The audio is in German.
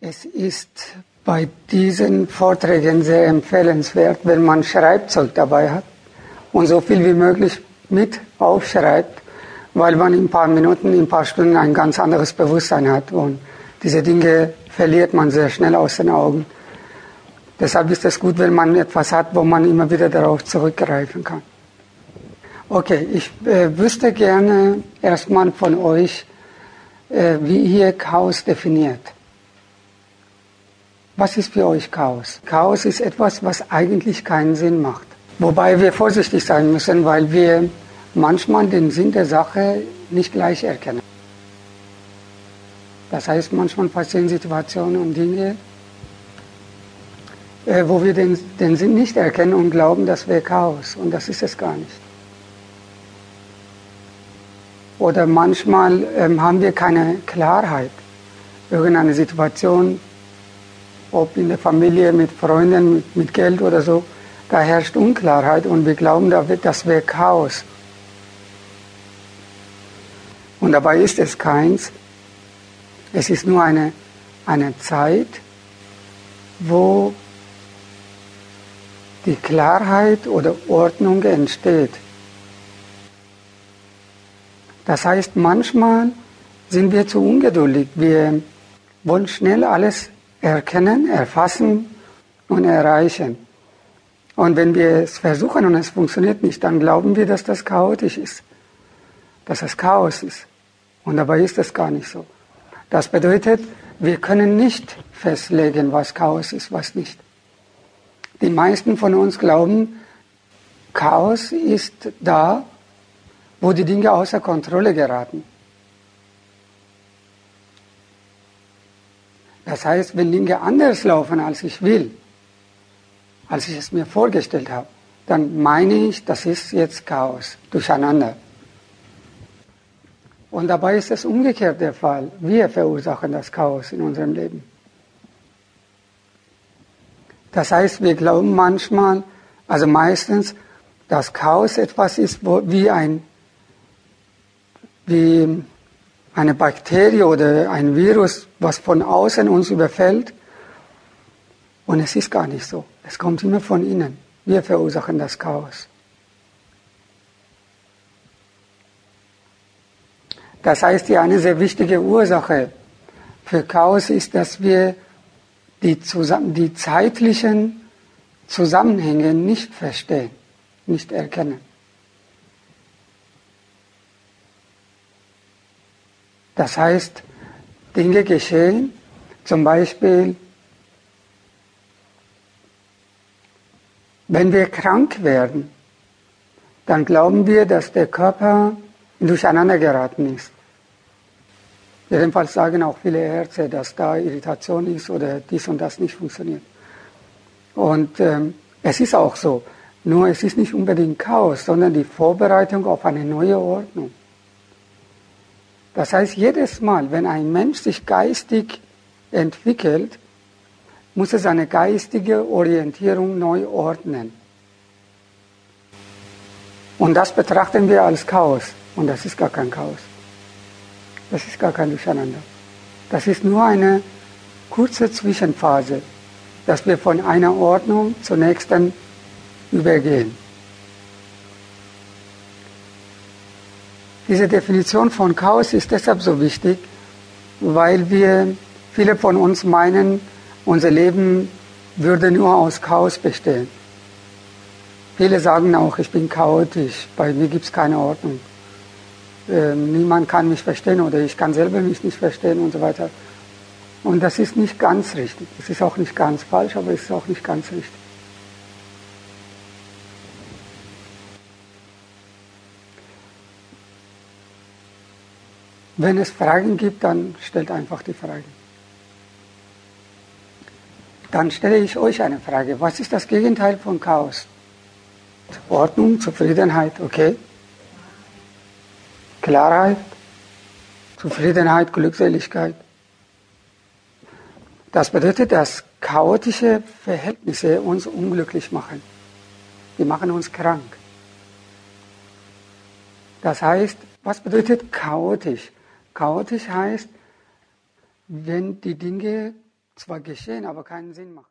Es ist bei diesen Vorträgen sehr empfehlenswert, wenn man Schreibzeug dabei hat und so viel wie möglich mit aufschreibt, weil man in ein paar Minuten, in ein paar Stunden ein ganz anderes Bewusstsein hat und diese Dinge verliert man sehr schnell aus den Augen. Deshalb ist es gut, wenn man etwas hat, wo man immer wieder darauf zurückgreifen kann. Okay, ich äh, wüsste gerne erstmal von euch, äh, wie ihr Chaos definiert. Was ist für euch Chaos? Chaos ist etwas, was eigentlich keinen Sinn macht. Wobei wir vorsichtig sein müssen, weil wir manchmal den Sinn der Sache nicht gleich erkennen. Das heißt, manchmal passieren Situationen und Dinge, äh, wo wir den, den Sinn nicht erkennen und glauben, das wäre Chaos. Und das ist es gar nicht. Oder manchmal ähm, haben wir keine Klarheit. Irgendeine Situation ob in der Familie, mit Freunden, mit, mit Geld oder so, da herrscht Unklarheit und wir glauben, das wäre Chaos. Und dabei ist es keins. Es ist nur eine, eine Zeit, wo die Klarheit oder Ordnung entsteht. Das heißt, manchmal sind wir zu ungeduldig. Wir wollen schnell alles erkennen, erfassen und erreichen. Und wenn wir es versuchen und es funktioniert nicht, dann glauben wir, dass das chaotisch ist, dass es Chaos ist. Und dabei ist es gar nicht so. Das bedeutet, wir können nicht festlegen, was Chaos ist, was nicht. Die meisten von uns glauben, Chaos ist da, wo die Dinge außer Kontrolle geraten. Das heißt, wenn Dinge anders laufen, als ich will, als ich es mir vorgestellt habe, dann meine ich, das ist jetzt Chaos, Durcheinander. Und dabei ist es umgekehrt der Fall. Wir verursachen das Chaos in unserem Leben. Das heißt, wir glauben manchmal, also meistens, dass Chaos etwas ist wie ein, wie eine Bakterie oder ein Virus, was von außen uns überfällt. Und es ist gar nicht so. Es kommt immer von innen. Wir verursachen das Chaos. Das heißt, die eine sehr wichtige Ursache für Chaos ist, dass wir die, die zeitlichen Zusammenhänge nicht verstehen, nicht erkennen. Das heißt, Dinge geschehen, zum Beispiel, wenn wir krank werden, dann glauben wir, dass der Körper durcheinander geraten ist. Jedenfalls sagen auch viele Ärzte, dass da Irritation ist oder dies und das nicht funktioniert. Und ähm, es ist auch so. Nur es ist nicht unbedingt Chaos, sondern die Vorbereitung auf eine neue Ordnung. Das heißt, jedes Mal, wenn ein Mensch sich geistig entwickelt, muss er seine geistige Orientierung neu ordnen. Und das betrachten wir als Chaos. Und das ist gar kein Chaos. Das ist gar kein Durcheinander. Das ist nur eine kurze Zwischenphase, dass wir von einer Ordnung zur nächsten übergehen. Diese Definition von Chaos ist deshalb so wichtig, weil wir, viele von uns meinen, unser Leben würde nur aus Chaos bestehen. Viele sagen auch, ich bin chaotisch, bei mir gibt es keine Ordnung. Ähm, niemand kann mich verstehen oder ich kann selber mich nicht verstehen und so weiter. Und das ist nicht ganz richtig. Es ist auch nicht ganz falsch, aber es ist auch nicht ganz richtig. Wenn es Fragen gibt, dann stellt einfach die Fragen. Dann stelle ich euch eine Frage. Was ist das Gegenteil von Chaos? Ordnung, Zufriedenheit, okay. Klarheit, Zufriedenheit, Glückseligkeit. Das bedeutet, dass chaotische Verhältnisse uns unglücklich machen. Die machen uns krank. Das heißt, was bedeutet chaotisch? Chaotisch heißt, wenn die Dinge zwar geschehen, aber keinen Sinn machen.